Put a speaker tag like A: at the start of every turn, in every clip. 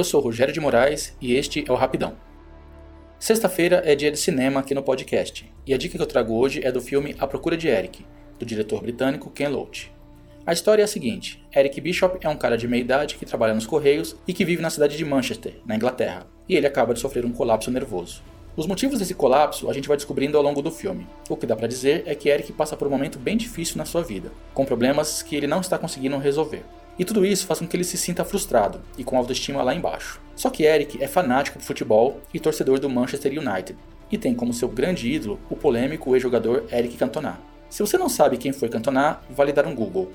A: Eu sou Rogério de Moraes e este é o Rapidão. Sexta-feira é dia de cinema aqui no podcast, e a dica que eu trago hoje é do filme A Procura de Eric, do diretor britânico Ken Loach. A história é a seguinte: Eric Bishop é um cara de meia idade que trabalha nos Correios e que vive na cidade de Manchester, na Inglaterra, e ele acaba de sofrer um colapso nervoso. Os motivos desse colapso a gente vai descobrindo ao longo do filme. O que dá para dizer é que Eric passa por um momento bem difícil na sua vida, com problemas que ele não está conseguindo resolver. E tudo isso faz com que ele se sinta frustrado e com autoestima lá embaixo. Só que Eric é fanático por futebol e torcedor do Manchester United, e tem como seu grande ídolo o polêmico ex-jogador Eric Cantona. Se você não sabe quem foi Cantona, vale dar um Google.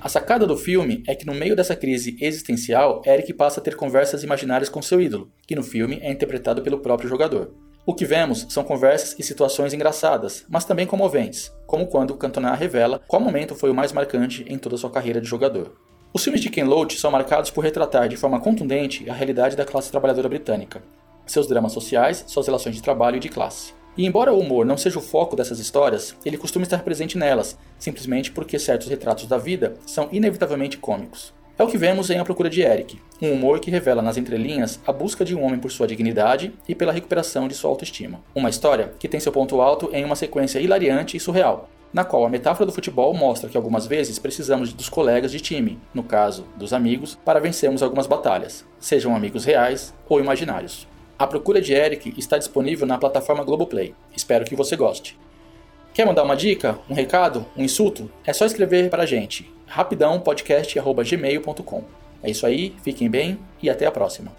A: A sacada do filme é que no meio dessa crise existencial, Eric passa a ter conversas imaginárias com seu ídolo, que no filme é interpretado pelo próprio jogador. O que vemos são conversas e situações engraçadas, mas também comoventes, como quando Cantona revela qual momento foi o mais marcante em toda sua carreira de jogador. Os filmes de Ken Loach são marcados por retratar de forma contundente a realidade da classe trabalhadora britânica, seus dramas sociais, suas relações de trabalho e de classe. E embora o humor não seja o foco dessas histórias, ele costuma estar presente nelas, simplesmente porque certos retratos da vida são inevitavelmente cômicos. É o que vemos em A Procura de Eric, um humor que revela nas entrelinhas a busca de um homem por sua dignidade e pela recuperação de sua autoestima. Uma história que tem seu ponto alto em uma sequência hilariante e surreal, na qual a metáfora do futebol mostra que algumas vezes precisamos dos colegas de time, no caso, dos amigos, para vencermos algumas batalhas, sejam amigos reais ou imaginários. A procura de Eric está disponível na plataforma Globoplay. Espero que você goste. Quer mandar uma dica, um recado, um insulto? É só escrever para a gente. rapidãopodcast.gmail.com É isso aí, fiquem bem e até a próxima.